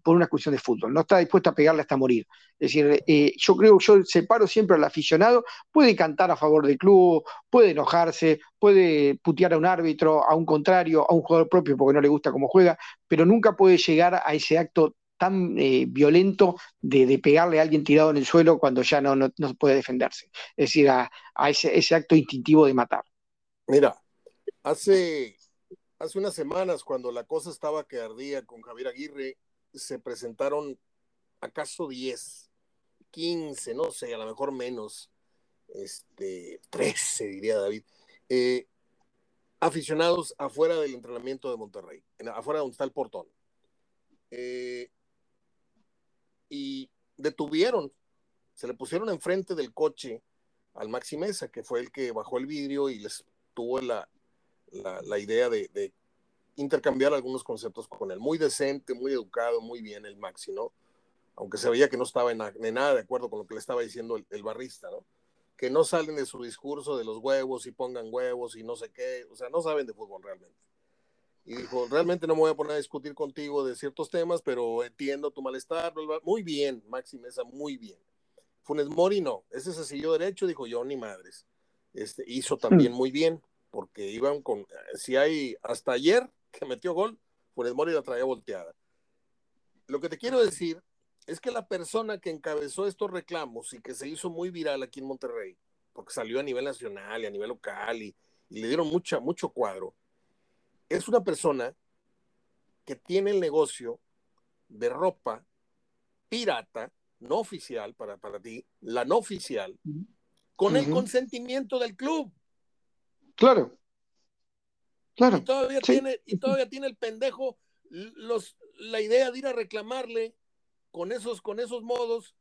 por una cuestión de fútbol, no está dispuesta a pegarle hasta morir. Es decir, eh, yo creo, yo separo siempre al aficionado, puede cantar a favor del club, puede enojarse, puede putear a un árbitro, a un contrario, a un jugador propio porque no le gusta cómo juega, pero nunca puede llegar a ese acto tan eh, violento de, pegarle a alguien tirado en el suelo cuando ya no, no, puede defenderse. Es decir, a, ese, acto instintivo de matar. Mira, hace, hace unas semanas, cuando la cosa estaba que ardía con Javier Aguirre, se presentaron acaso 10, 15, no sé, a lo mejor menos, este, 13, diría David, eh, aficionados afuera del entrenamiento de Monterrey, afuera donde está el portón. Eh, y detuvieron, se le pusieron enfrente del coche al Maxi Mesa, que fue el que bajó el vidrio y les tuvo la, la, idea de, intercambiar algunos conceptos con él. Muy decente, muy educado, muy bien el Maxi, ¿no? Aunque se veía que no estaba en, nada de acuerdo con lo que le estaba diciendo el, el, barrista, ¿no? Que no salen de su discurso de los huevos y pongan huevos y no sé qué, o sea, no saben de fútbol realmente y dijo, realmente no me voy a poner a discutir contigo de ciertos temas, pero entiendo tu malestar. Muy bien, Maxi Mesa, muy bien. Funes Mori no, ese se siguió derecho, dijo yo, ni madres. Este, hizo también muy bien, porque iban con, si hay, hasta ayer que metió gol, Funes Mori la traía volteada. Lo que te quiero decir es que la persona que encabezó estos reclamos y que se hizo muy viral aquí en Monterrey, porque salió a nivel nacional y a nivel local y, y le dieron mucha, mucho cuadro, es una persona que tiene el negocio de ropa pirata, no oficial para, para ti, la no oficial, con el consentimiento del club. Claro. Claro. Y todavía, tiene, y todavía tiene el pendejo los, la idea de ir a reclamarle con esos, con esos modos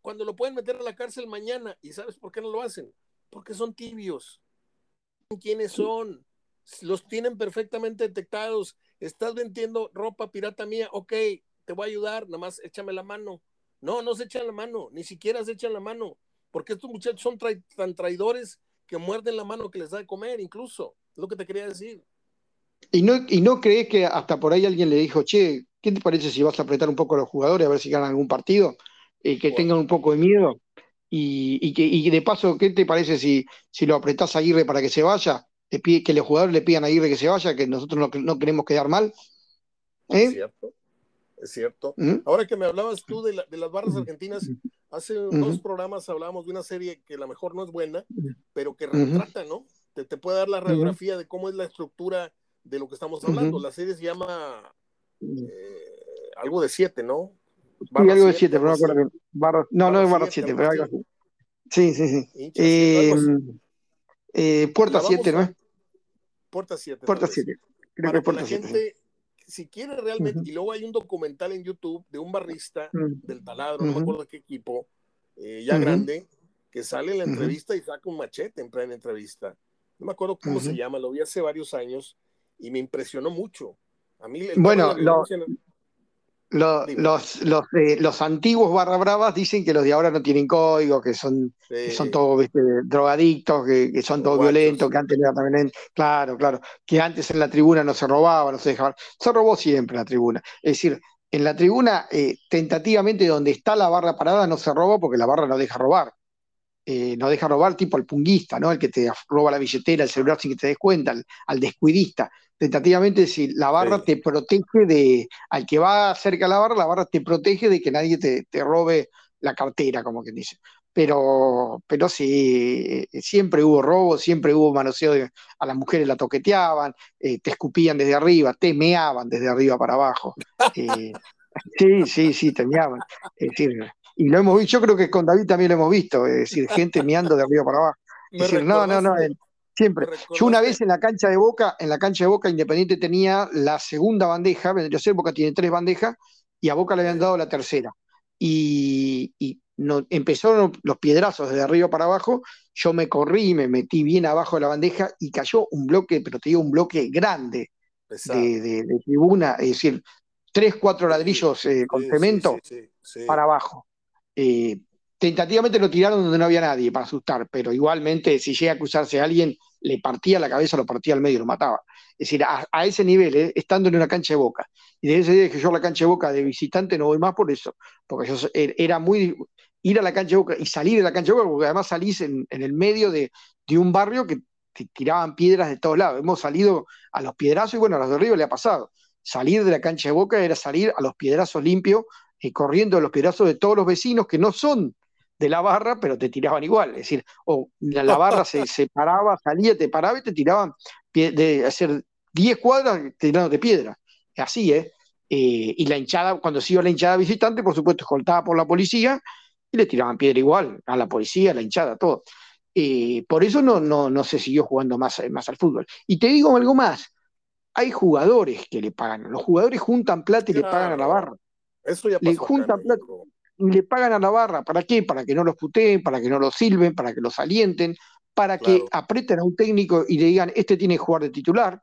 cuando lo pueden meter a la cárcel mañana. ¿Y sabes por qué no lo hacen? Porque son tibios. ¿Quiénes son? Los tienen perfectamente detectados. Estás vendiendo ropa pirata mía. Ok, te voy a ayudar. Nada más échame la mano. No, no se echan la mano. Ni siquiera se echan la mano. Porque estos muchachos son tan traidores que muerden la mano que les da de comer, incluso. Es lo que te quería decir. ¿Y no, ¿Y no crees que hasta por ahí alguien le dijo, che, ¿qué te parece si vas a apretar un poco a los jugadores a ver si ganan algún partido? Eh, que tengan un poco de miedo. Y, que, y de paso, ¿qué te parece si, si lo apretás a Aguirre para que se vaya? Que los jugadores le pidan a Aguirre que se vaya, que nosotros no, queremos quedar mal. ¿Eh? Es cierto, es cierto. ¿Mm? Ahora que me hablabas tú de, las barras argentinas, hace dos programas hablábamos de una serie que a lo mejor no es buena, pero que retrata, ¿no? Te, puede dar la radiografía de cómo es la estructura de lo que estamos hablando. La serie se llama eh, algo de siete, ¿no? sí, algo de siete, pero no acuerdo no, no es barra siete, pero algo así. Sí, sí, sí. Eh, eh, puerta 7, ¿no? Puerta 7. Puerta 7. Creo que Puerta 7. Si quiere realmente, y luego hay un documental en YouTube de un barrista del taladro, no me acuerdo qué equipo, eh, ya grande, que sale en la entrevista y saca un machete en plena entrevista. No me acuerdo cómo se llama, lo vi hace varios años y me impresionó mucho. A mí bueno, lo, los, los, eh, los, antiguos barra bravas dicen que los de ahora no tienen código, que son, son todos drogadictos, que, son todos violentos, que antes era también. Claro, claro. Que antes en la tribuna no se robaba, no se dejaba. Se robó siempre en la tribuna. Es decir, en la tribuna, eh, tentativamente donde está la barra parada no se roba porque la barra no deja robar. Eh, no deja robar tipo al punguista, ¿no? El que te roba la billetera, el celular sin que te des cuenta, al descuidista tentativamente si la barra te protege de, al que va cerca a la barra, la barra te protege de que nadie te, robe la cartera, como quien dice. Pero, pero sí, eh, siempre hubo robo, siempre hubo manoseo, a las mujeres la toqueteaban, eh, te escupían desde arriba, te meaban desde arriba para abajo. Eh, sí, sí, sí, te meaban. Es decir, y lo hemos visto, yo creo que con David también lo hemos visto, es decir, gente meando de arriba para abajo. Es decir, no, no, no, Siempre. Yo una vez en la cancha de Boca, en la cancha de Boca Independiente tenía la segunda bandeja, vendría a ser Boca tiene tres bandejas y a Boca le habían dado la tercera. Y, no, empezaron los piedrazos desde arriba para abajo, yo me corrí y me metí bien abajo de la bandeja y cayó un bloque, pero te digo un bloque grande de, tribuna, es decir, tres, cuatro ladrillos eh, con cemento para abajo. Eh, tentativamente lo tiraron donde no había nadie para asustar, pero igualmente si llega a cruzarse a alguien, le partía la cabeza, lo partía al medio, lo mataba. Es decir, a, ese nivel, eh, estando en una cancha de boca. Y desde ese día que yo a la cancha de boca de visitante no voy más por eso, porque yo er, era muy ir a la cancha de boca y salir de la cancha de boca, porque además salís en, el medio de, un barrio que te tiraban piedras de todos lados. Hemos salido a los piedrazos y bueno, a los de Río le ha pasado. Salir de la cancha de boca era salir a los piedrazos limpios y corriendo a los piedrazos de todos los vecinos que no son de la barra, pero te tiraban igual. Es decir, o la, barra se separaba, salía, te paraba y te tiraban de hacer 10 cuadras de piedra. Así, ¿eh? ¿eh? Y la hinchada, cuando se iba la hinchada visitante, por supuesto, escoltada por la policía y le tiraban piedra igual a la policía, a la hinchada, todo. Eh, por eso no, no, no se siguió jugando más, más al fútbol. Y te digo algo más, hay jugadores que le pagan, los jugadores juntan plata y le pagan a la barra. Eso ya pasó le juntan plata y le pagan a la barra. ¿Para qué? Para que no los puteen, para que no los silben, para que los alienten, para que aprieten a un técnico y le digan, este tiene que jugar de titular,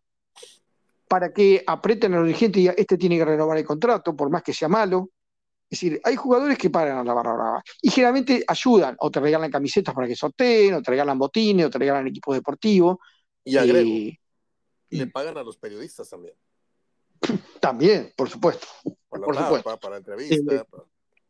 para que aprieten a los dirigentes y digan, este tiene que renovar el contrato, por más que sea malo. Es decir, hay jugadores que pagan a la barra brava y generalmente ayudan, o te regalan camisetas para que sorteen, o te regalan botines, o te regalan equipos deportivos. Y agrego, eh, le pagan a los periodistas también. También, por supuesto. Por supuesto. Para, entrevistas.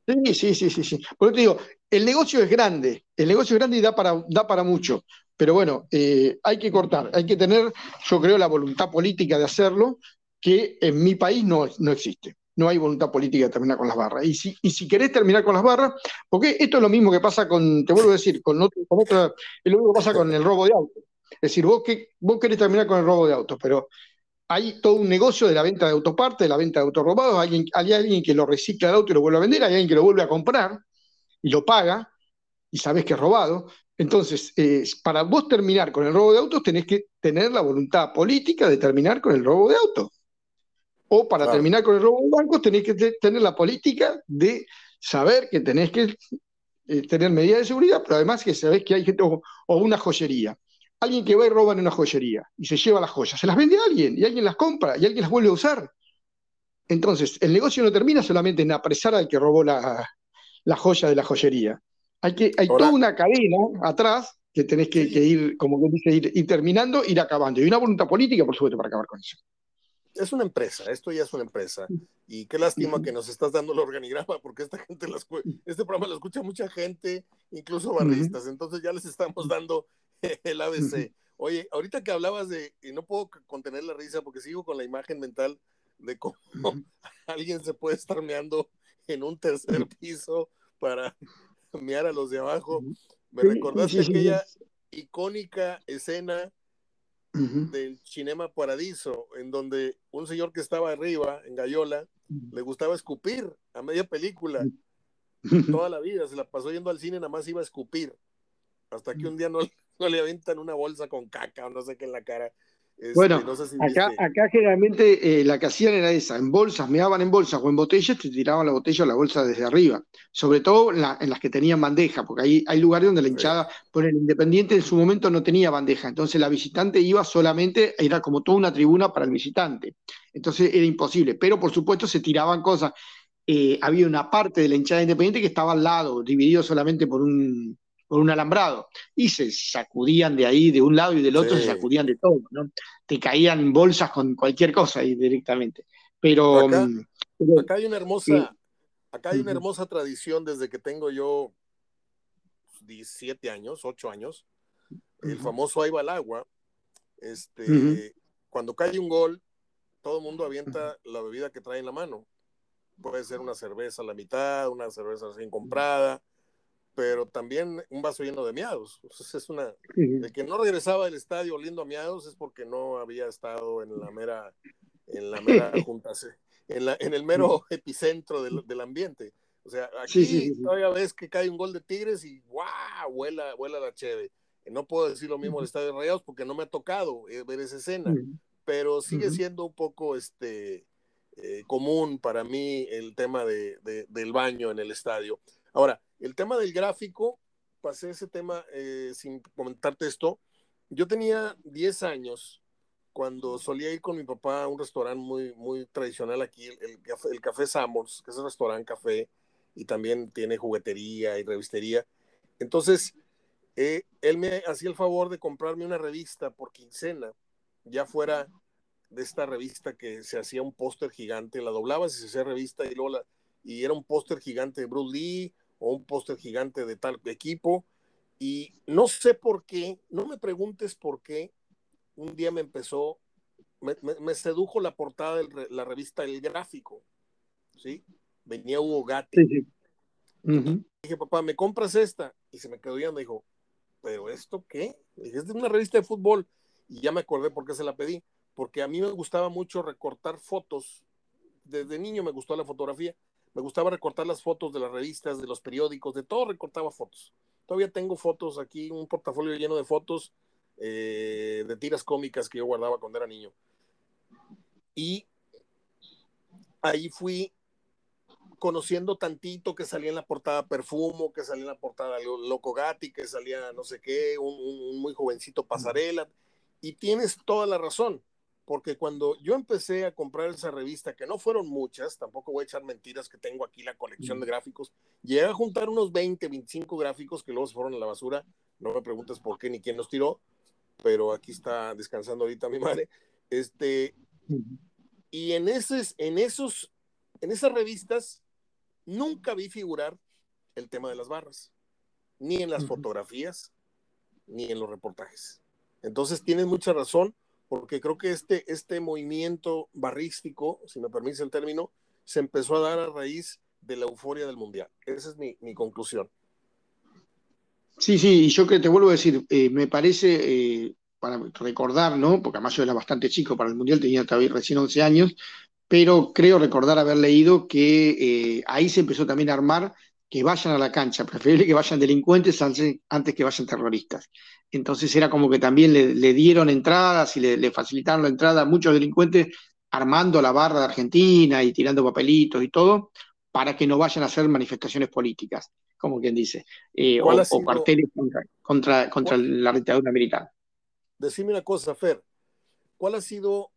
Sí, sí, sí, sí, sí. Por te digo, el negocio es grande, el negocio es grande y da para, da para mucho, pero bueno, eh, hay que cortar, hay que tener, yo creo, la voluntad política de hacerlo, que en mi país no, no existe. No hay voluntad política de terminar con las barras. Y si, y si querés terminar con las barras, porque esto es lo mismo que pasa con, te vuelvo a decir, con, otro, con otra, es lo mismo que pasa con el robo de autos. Es decir, vos, que, vos querés terminar con el robo de autos, pero hay todo un negocio de la venta de autopartes, de la venta de autos robados, hay, alguien que lo recicla el auto y lo vuelve a vender, hay alguien que lo vuelve a comprar y lo paga y sabes que es robado. Entonces, eh, para vos terminar con el robo de autos tenés que tener la voluntad política de terminar con el robo de autos. O para terminar con el robo de bancos tenés que tener la política de saber que tenés que eh, tener medidas de seguridad, pero además que sabés que hay gente, o, una joyería. Alguien que va y roba en una joyería y se lleva las joyas, se las vende a alguien y alguien las compra y alguien las vuelve a usar. Entonces, el negocio no termina solamente en apresar al que robó la, joya de la joyería. Hay, que, hay toda una cadena atrás que tenés que, ir, como que dice, ir, terminando, ir acabando. Y una voluntad política, por supuesto, para acabar con eso. Es una empresa, esto ya es una empresa. Y qué lástima que nos estás dando el organigrama, porque esta gente, este programa lo escucha mucha gente, incluso barristas. Entonces ya les estamos dando el ABC. Oye, ahorita que hablabas de, y no puedo contener la risa porque sigo con la imagen mental de cómo alguien se puede estar meando en un tercer piso para mear a los de abajo. Me recordaste aquella icónica escena del Cinema Paradiso, en donde un señor que estaba arriba, en Gallola, le gustaba escupir a media película. Toda la vida se la pasó yendo al cine, nada más iba a escupir. Hasta que un día no, no le aventan una bolsa con caca o no sé qué en la cara. Este, bueno, acá, acá generalmente eh, la que hacían era esa, en bolsas, meaban en bolsas o en botellas, te tiraban la botella o la bolsa desde arriba, sobre todo en, las que tenían bandeja, porque hay, hay lugares donde la hinchada, por el Independiente en su momento no tenía bandeja, entonces la visitante iba solamente, era como toda una tribuna para el visitante, entonces era imposible, pero por supuesto se tiraban cosas, eh, había una parte de la hinchada independiente que estaba al lado, dividido solamente por un, por un alambrado. Y se sacudían de ahí, de un lado y del otro, se sacudían de todo, ¿no? Te caían bolsas con cualquier cosa ahí directamente. Pero acá, mm, acá hay una hermosa, acá hay una hermosa tradición desde que tengo yo 17 años, 8 años, el famoso ahí va al agua. Este, cuando cae un gol, todo el mundo avienta la bebida que trae en la mano. Puede ser una cerveza a la mitad, una cerveza recién comprada, pero también un vaso lleno de miados. es una. De que no regresaba del estadio oliendo a miados es porque no había estado en la mera, en la mera junta, en, la, en el mero epicentro del, del ambiente. O sea, aquí todavía ves que cae un gol de Tigres y ¡guau! Vuela, vuela la cheve. No puedo decir lo mismo del Estadio de Rayados porque no me ha tocado eh, ver esa escena, pero sigue siendo un poco este, eh, común para mí el tema de, del baño en el estadio. Ahora, el tema del gráfico, pasé ese tema eh, sin comentarte esto. Yo tenía 10 años cuando solía ir con mi papá a un restaurante muy, muy tradicional aquí, el, Café Samos, que es un restaurante café y también tiene juguetería y revistería. Entonces, eh, él me hacía el favor de comprarme una revista por quincena, ya fuera de esta revista que se hacía un póster gigante, la doblabas y se hacía revista y luego y era un póster gigante de Bruce Lee o un póster gigante de tal equipo. Y no sé por qué, no me preguntes por qué, un día me empezó, me, sedujo la portada de la revista El Gráfico, ¿sí? Venía Hugo Gatti. Dije, papá, ¿me compras esta? Y se me quedó viendo, dijo, ¿pero esto qué? Dije, es de una revista de fútbol. Y ya me acordé por qué se la pedí, porque a mí me gustaba mucho recortar fotos. Desde niño me gustó la fotografía me gustaba recortar las fotos de las revistas, de los periódicos, de todo recortaba fotos. Todavía tengo fotos aquí, un portafolio lleno de fotos eh, de tiras cómicas que yo guardaba cuando era niño. Y ahí fui conociendo tantito que salía en la portada Perfumo, que salía en la portada Loco Gatti, que salía no sé qué, un muy jovencito Pasarela. Y tienes toda la razón porque cuando yo empecé a comprar esa revista, que no fueron muchas, tampoco voy a echar mentiras que tengo aquí la colección de gráficos, llegué a juntar unos 20, 25 gráficos que luego se fueron a la basura, no me preguntes por qué ni quién los tiró, pero aquí está descansando ahorita mi madre, este, y en, esos, en, esos, en esas revistas nunca vi figurar el tema de las barras, ni en las fotografías, ni en los reportajes. Entonces tienes mucha razón, porque creo que este, este movimiento barrístico, si me permite el término, se empezó a dar a raíz de la euforia del Mundial. Esa es mi, conclusión. Sí, sí, y yo que te vuelvo a decir, eh, me parece, eh, para recordar, ¿no? Porque además yo era bastante chico para el Mundial, tenía todavía recién 11 años, pero creo recordar haber leído que eh, ahí se empezó también a armar que vayan a la cancha, preferible que vayan delincuentes antes que vayan terroristas. Entonces era como que también le, dieron entradas y le, facilitaron la entrada a muchos delincuentes armando la barra de Argentina y tirando papelitos y todo, para que no vayan a hacer manifestaciones políticas. como quien dice, eh, o, carteles contra, contra, la dictadura americana. Decime una cosa, Fer, ¿cuál ha sido,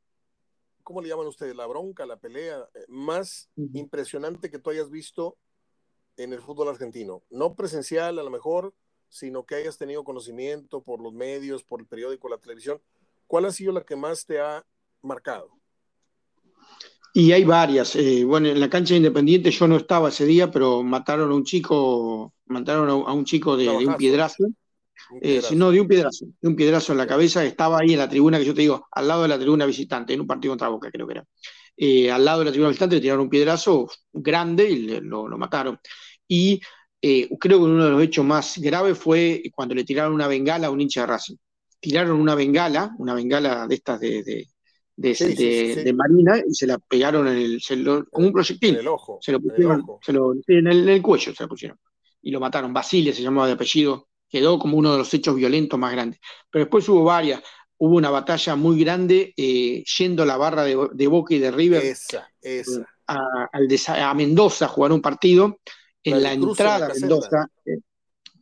cómo le llaman ustedes, la bronca, la pelea eh, más impresionante que tú hayas visto en el fútbol argentino? No presencial a lo mejor, sino que hayas tenido conocimiento por los medios, por el periódico, la televisión. ¿Cuál ha sido la que más te ha marcado? Y hay varias. Eh, bueno, en la cancha Independiente yo no estaba ese día, pero mataron a un chico, mataron a un chico de, un piedrazo. Eh, no, de un piedrazo, de un piedrazo en la cabeza. Estaba ahí en la tribuna, que yo te digo, al lado de la tribuna visitante, en un partido contra Boca, creo que era. Eh, al lado de la tribuna visitante le tiraron un piedrazo grande y lo, mataron. Y creo que uno de los hechos más graves fue cuando le tiraron una bengala a un hincha de Racing. Tiraron una bengala, una bengala de estas de de, Marina y se la pegaron en el, como un proyectil. En el ojo. Se lo pusieron, en, el, cuello se lo pusieron. Y lo mataron. Basile se llamaba de apellido. Quedó como uno de los hechos violentos más grandes. Pero después hubo varias. Hubo una batalla muy grande eh, yendo la barra de, Boca y de River. Esa, esa. A, a Mendoza a jugar un partido. En la, entrada a Mendoza,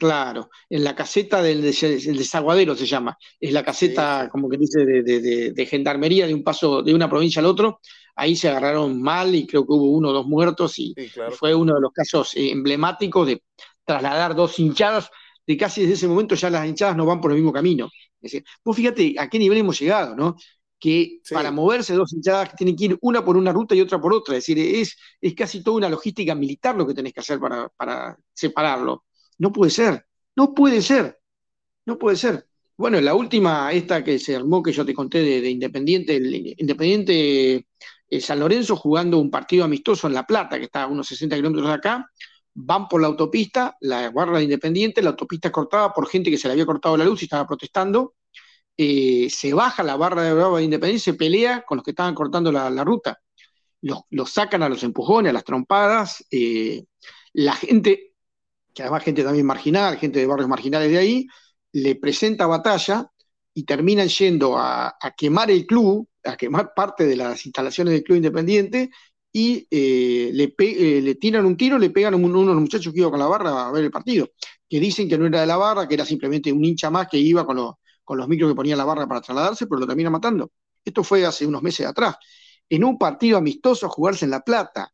Claro, en la caseta del, desaguadero se llama, es la caseta, como que dice, de, gendarmería de un paso de una provincia al otro. Ahí se agarraron mal y creo que hubo uno o dos muertos y, fue uno de los casos eh, emblemáticos de trasladar dos hinchadas, de casi desde ese momento ya las hinchadas no van por el mismo camino. Es decir, vos fíjate a qué nivel hemos llegado, ¿no? Que para moverse dos hinchadas tienen que ir una por una ruta y otra por otra. Es decir, es, es casi toda una logística militar lo que tenés que hacer para, para separarlo. No puede ser, no puede ser, no puede ser. Bueno, la última, esta que se armó, que yo te conté de, Independiente, el Independiente eh, San Lorenzo jugando un partido amistoso en La Plata, que está a unos 60 kilómetros de acá, van por la autopista, la guarda de Independiente, la autopista cortada por gente que se le había cortado la luz y estaba protestando, eh, se baja la barra de brava de Independiente, se pelea con los que estaban cortando la, ruta, los, sacan a los empujones, a las trompadas, eh, la gente que además gente también marginal, gente de barrios marginales de ahí, le presenta batalla y terminan yendo a, quemar el club, a quemar parte de las instalaciones del club independiente y eh, le, eh, le, tiran un tiro, le pegan a uno de los muchachos que iba con la barra a ver el partido, que dicen que no era de la barra, que era simplemente un hincha más que iba con, los, con los micros que ponía la barra para trasladarse, pero lo terminan matando. Esto fue hace unos meses atrás. En un partido amistoso a jugarse en La Plata,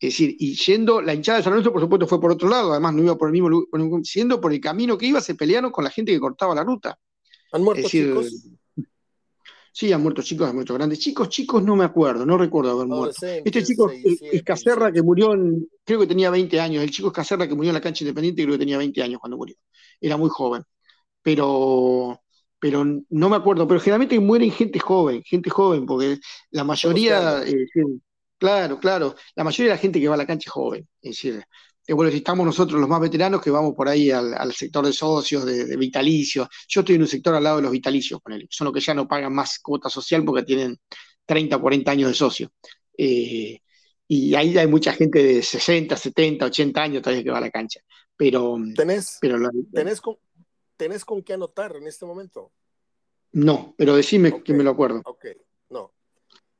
es decir, y yendo, la hinchada de San Lorenzo, por supuesto, fue por otro lado, además no iba por el mismo lugar, siendo por el camino que iba, se pelearon con la gente que cortaba la ruta. ¿Han muerto chicos? Sí, han muerto chicos, han muerto grandes. Chicos, chicos, no me acuerdo, no recuerdo haber muerto. Este chico es Caserra que murió, en, creo que tenía 20 años. El chico es Caserra que murió en la cancha independiente, creo que tenía 20 años cuando murió. Era muy joven. Pero, pero no me acuerdo. Pero generalmente mueren gente joven, gente joven, porque la mayoría, Claro, claro. La mayoría de la gente que va a la cancha es joven. Es decir, eh, bueno, si estamos nosotros los más veteranos que vamos por ahí al, sector de socios, de, vitalicios. Yo estoy en un sector al lado de los vitalicios, con él. Son los que ya no pagan más cuota social porque tienen 30 o 40 años de socio. Eh, y ahí hay mucha gente de 60, 70, 80 años todavía que va a la cancha. Pero, ¿Tenés, ¿tenés, con, ¿tenés con qué anotar en este momento? No, pero decime que me lo acuerdo. Ok, no.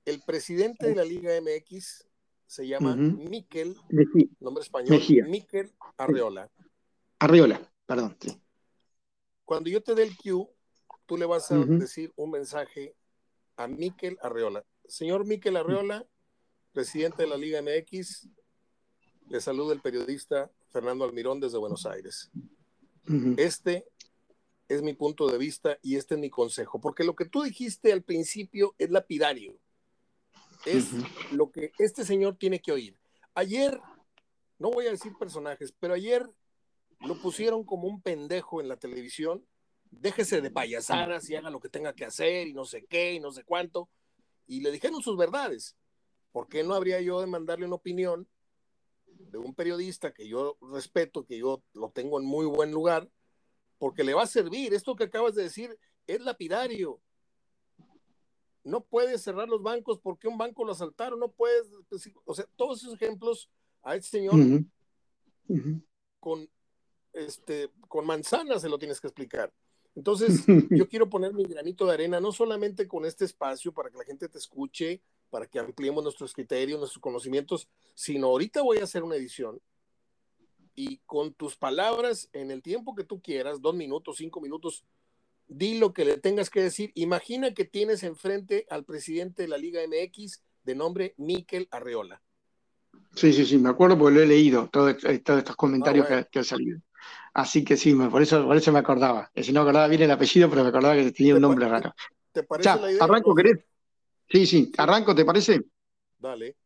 El presidente de la Liga MX se llama Miquel, nombre español, Miquel Arreola. Arreola, perdón. Cuando yo te dé el Q, tú le vas a decir un mensaje a Miquel Arreola. Señor Miquel Arreola, presidente de la Liga MX, le saluda el periodista Fernando Almirón desde Buenos Aires. Este es mi punto de vista y este es mi consejo, porque lo que tú dijiste al principio es lapidario es lo que este señor tiene que oír. Ayer, no voy a decir personajes, pero ayer lo pusieron como un pendejo en la televisión. Déjese de payasadas y haga lo que tenga que hacer y no sé qué y no sé cuánto. Y le dijeron sus verdades. ¿Por qué no habría yo de mandarle una opinión de un periodista que yo respeto, que yo lo tengo en muy buen lugar? Porque le va a servir. Esto que acabas de decir es lapidario no puedes cerrar los bancos porque un banco lo asaltaron, no puedes, pues, o sea, todos esos ejemplos a este señor con este con manzanas se lo tienes que explicar. Entonces, yo quiero poner mi granito de arena, no solamente con este espacio para que la gente te escuche, para que ampliemos nuestros criterios, nuestros conocimientos, sino ahorita voy a hacer una edición y con tus palabras, en el tiempo que tú quieras, dos minutos, cinco minutos, di lo que le tengas que decir. Imagina que tienes enfrente al presidente de la Liga MX de nombre Miquel Arreola. Sí, sí, sí, me acuerdo porque lo he leído, todos estos comentarios ah, que, han salido. Así que sí, por eso, por eso me acordaba. Si no acordaba bien el apellido, pero me acordaba que tenía un nombre raro. ¿Te parece la idea? ¿Arranco, querés? Sí, sí, arranco, ¿te parece? Dale.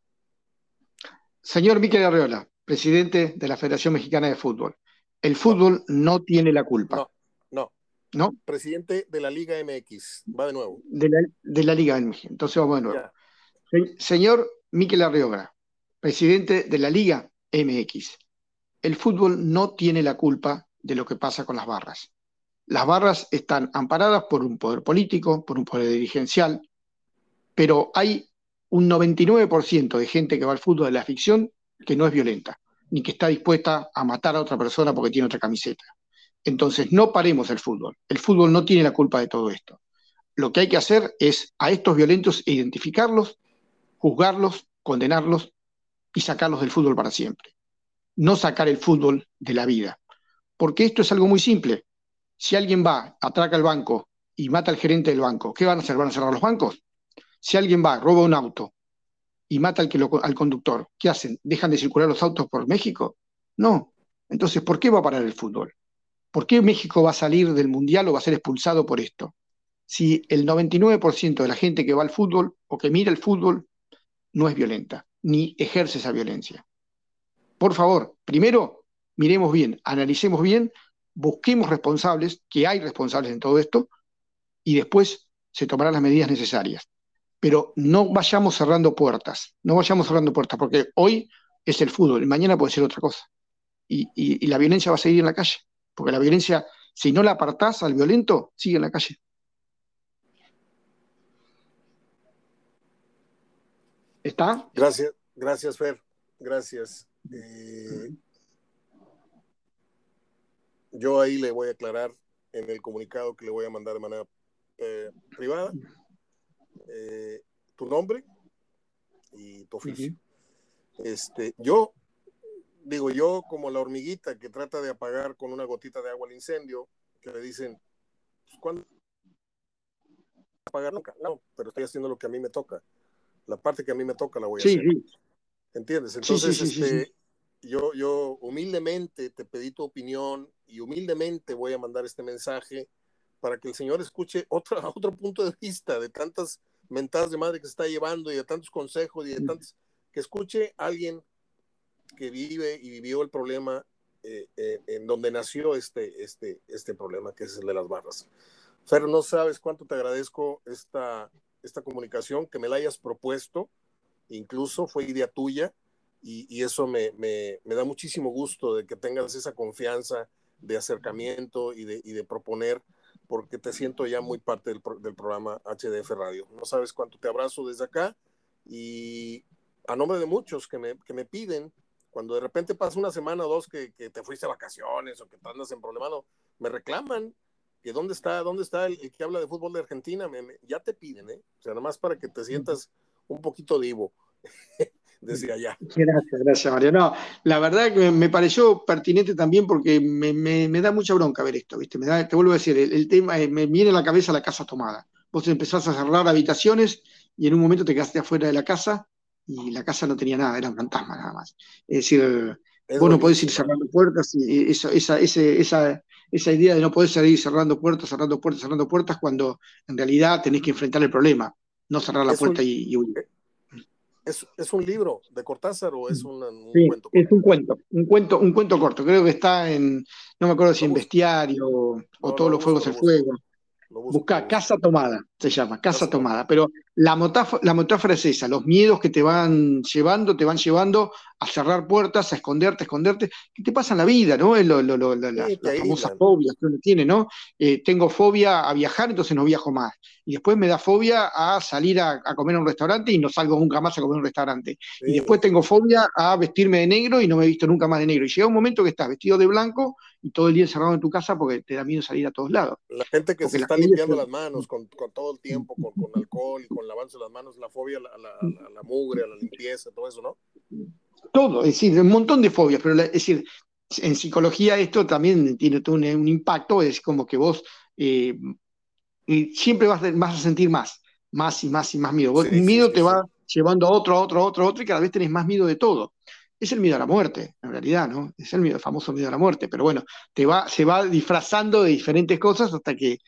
Señor Miquel Arreola, presidente de la Federación Mexicana de Fútbol. El fútbol no, tiene la culpa. No, no. Presidente de la Liga MX. Va de nuevo. De la, Liga MX. Entonces vamos de nuevo. señor Miquel Arreola, presidente de la Liga MX. El fútbol no tiene la culpa de lo que pasa con las barras. Las barras están amparadas por un poder político, por un poder dirigencial, pero hay un 99% de gente que va al fútbol de la ficción que no es violenta, ni que está dispuesta a matar a otra persona porque tiene otra camiseta. Entonces, no paremos el fútbol. El fútbol no tiene la culpa de todo esto. Lo que hay que hacer es a estos violentos identificarlos, juzgarlos, condenarlos y sacarlos del fútbol para siempre. No sacar el fútbol de la vida. Porque esto es algo muy simple. Si alguien va, atraca el banco y mata al gerente del banco, ¿qué van a hacer? ¿Van a cerrar los bancos? Si alguien va, roba un auto y mata al, al conductor, ¿qué hacen? ¿Dejan de circular los autos por México? No. Entonces, ¿por qué va a parar el fútbol? ¿Por qué México va a salir del Mundial o va a ser expulsado por esto? Si el 99% de la gente que va al fútbol o que mira el fútbol no es violenta, ni ejerce esa violencia. Por favor, primero miremos bien, analicemos bien, busquemos responsables, que hay responsables en todo esto, y después se tomarán las medidas necesarias pero no vayamos cerrando puertas, no vayamos cerrando puertas, porque hoy es el fútbol, mañana puede ser otra cosa. Y, la violencia va a seguir en la calle, porque la violencia, si no la apartás al violento, sigue en la calle. ¿Está? Gracias, gracias, Fer. Gracias. Eh, yo ahí le voy a aclarar en el comunicado que le voy a mandar de manera eh, privada eh, tu nombre y tu oficio. Este, yo digo, yo como la hormiguita que trata de apagar con una gotita de agua el incendio, que le dicen, pues, ¿cuándo apagar nunca? No, pero estoy haciendo lo que a mí me toca. La parte que a mí me toca la voy a hacer. ¿Entiendes? Entonces, este, yo, yo humildemente te pedí tu opinión y humildemente voy a mandar este mensaje para que el Señor escuche otro, otro punto de vista de tantas mentadas de madre que se está llevando y de tantos consejos y de tantos, que escuche a alguien que vive y vivió el problema eh, eh, en donde nació este, este, este problema, que es el de las barras. Fer, no sabes cuánto te agradezco esta, esta comunicación, que me la hayas propuesto, incluso fue idea tuya, y, y eso me, me, me, da muchísimo gusto de que tengas esa confianza de acercamiento y de, y de proponer porque te siento ya muy parte del, del, programa HDF Radio. No sabes cuánto te abrazo desde acá y a nombre de muchos que me, que me piden, cuando de repente pasa una semana o dos que, que te fuiste a vacaciones o que te andas en problema, no, me reclaman que dónde está, dónde está el, que habla de fútbol de Argentina, ya te piden, ¿eh? O sea, nada más para que te sientas un poquito divo. desde allá. Gracias, gracias, Mario. No, la verdad que me pareció pertinente también porque me, da mucha bronca ver esto, ¿viste? Me da, te vuelvo a decir, el, tema, eh, me viene a la cabeza la casa tomada. Vos empezás a cerrar habitaciones y en un momento te quedaste afuera de la casa y la casa no tenía nada, era un fantasma nada más. Es decir, vos no podés ir cerrando puertas y esa, esa, esa, esa idea de no poder seguir cerrando puertas, cerrando puertas, cerrando puertas, cuando en realidad tenés que enfrentar el problema, no cerrar la puerta y, y huir. ¿Es, un libro de Cortázar o es un, cuento? Es un cuento, un cuento, un cuento corto. Creo que está en, no me acuerdo si en Bestiario o, Todos los Fuegos del Fuego. Busca Casa Tomada, se llama, Casa, Tomada. Pero la, la metáfora es esa, los miedos que te van llevando, te van llevando a cerrar puertas, a esconderte, a esconderte. ¿Qué te pasa en la vida, no? Lo, las famosas fobias que uno tiene, ¿no? Eh, tengo fobia a viajar, entonces no viajo más. Y después me da fobia a salir a, comer a un restaurante y no salgo nunca más a comer a un restaurante. Y después tengo fobia a vestirme de negro y no me he visto nunca más de negro. Y llega un momento que estás vestido de blanco y todo el día encerrado en tu casa porque te da miedo salir a todos lados. La gente que se está limpiando las manos con, todo el tiempo, con, alcohol y con lavarse las manos, la fobia a la, la, mugre, a la limpieza, todo eso, ¿no? Todo, es decir, un montón de fobias, pero es decir, en psicología esto también tiene un, impacto, es como que vos eh, siempre vas, a sentir más, más y más y más miedo. un miedo te va llevando a otro, a otro, a otro, a otro, y cada vez tenés más miedo de todo. Es el miedo a la muerte, en realidad, ¿no? Es el, miedo, famoso miedo a la muerte, pero bueno, te va, se va disfrazando de diferentes cosas hasta que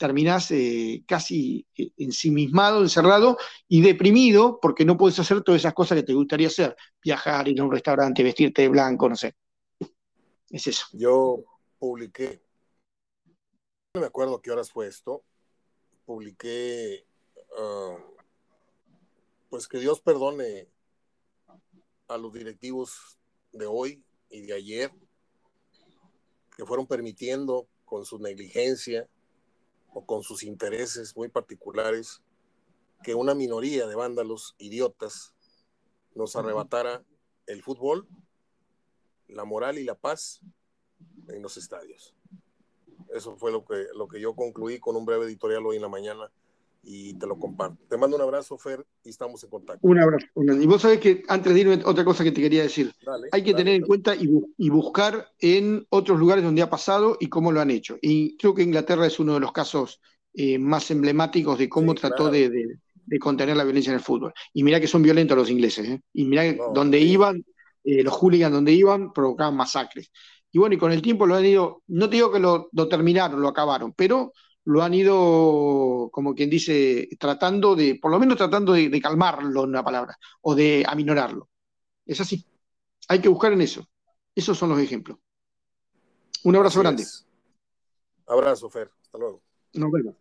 terminás eh, casi eh, ensimismado, encerrado y deprimido porque no puedes hacer todas esas cosas que te gustaría hacer, viajar, ir a un restaurante, vestirte de blanco, no sé. Es eso. Yo publiqué, no me acuerdo qué horas fue esto, publiqué, ah, pues que Dios perdone a los directivos de hoy y de ayer que fueron permitiendo con su negligencia o con sus intereses muy particulares que una minoría de vándalos idiotas nos arrebatara el fútbol, la moral y la paz en los estadios. Eso fue lo que, lo que yo concluí con un breve editorial hoy en la mañana y te lo comparto. Te mando un abrazo, Fer, y estamos en contacto. Un abrazo. Y vos sabés que antes de irme, otra cosa que te quería decir. Hay que tener en cuenta y, buscar en otros lugares donde ha pasado y cómo lo han hecho. Y creo que Inglaterra es uno de los casos eh, más emblemáticos de cómo trató de, contener la violencia en el fútbol. Y mira que son violentos los ingleses. ¿eh? Y mira donde iban, eh, los hooligans donde iban, provocaban masacres. Y bueno, y con el tiempo lo han ido, no te digo que lo terminaron, lo acabaron, pero lo han ido, como quien dice, tratando de, por lo menos tratando de, calmarlo en una palabra, o de aminorarlo. Es así. Hay que buscar en eso. Esos son los ejemplos. Un abrazo grande. Abrazo, Fer. Hasta luego. Nos vemos.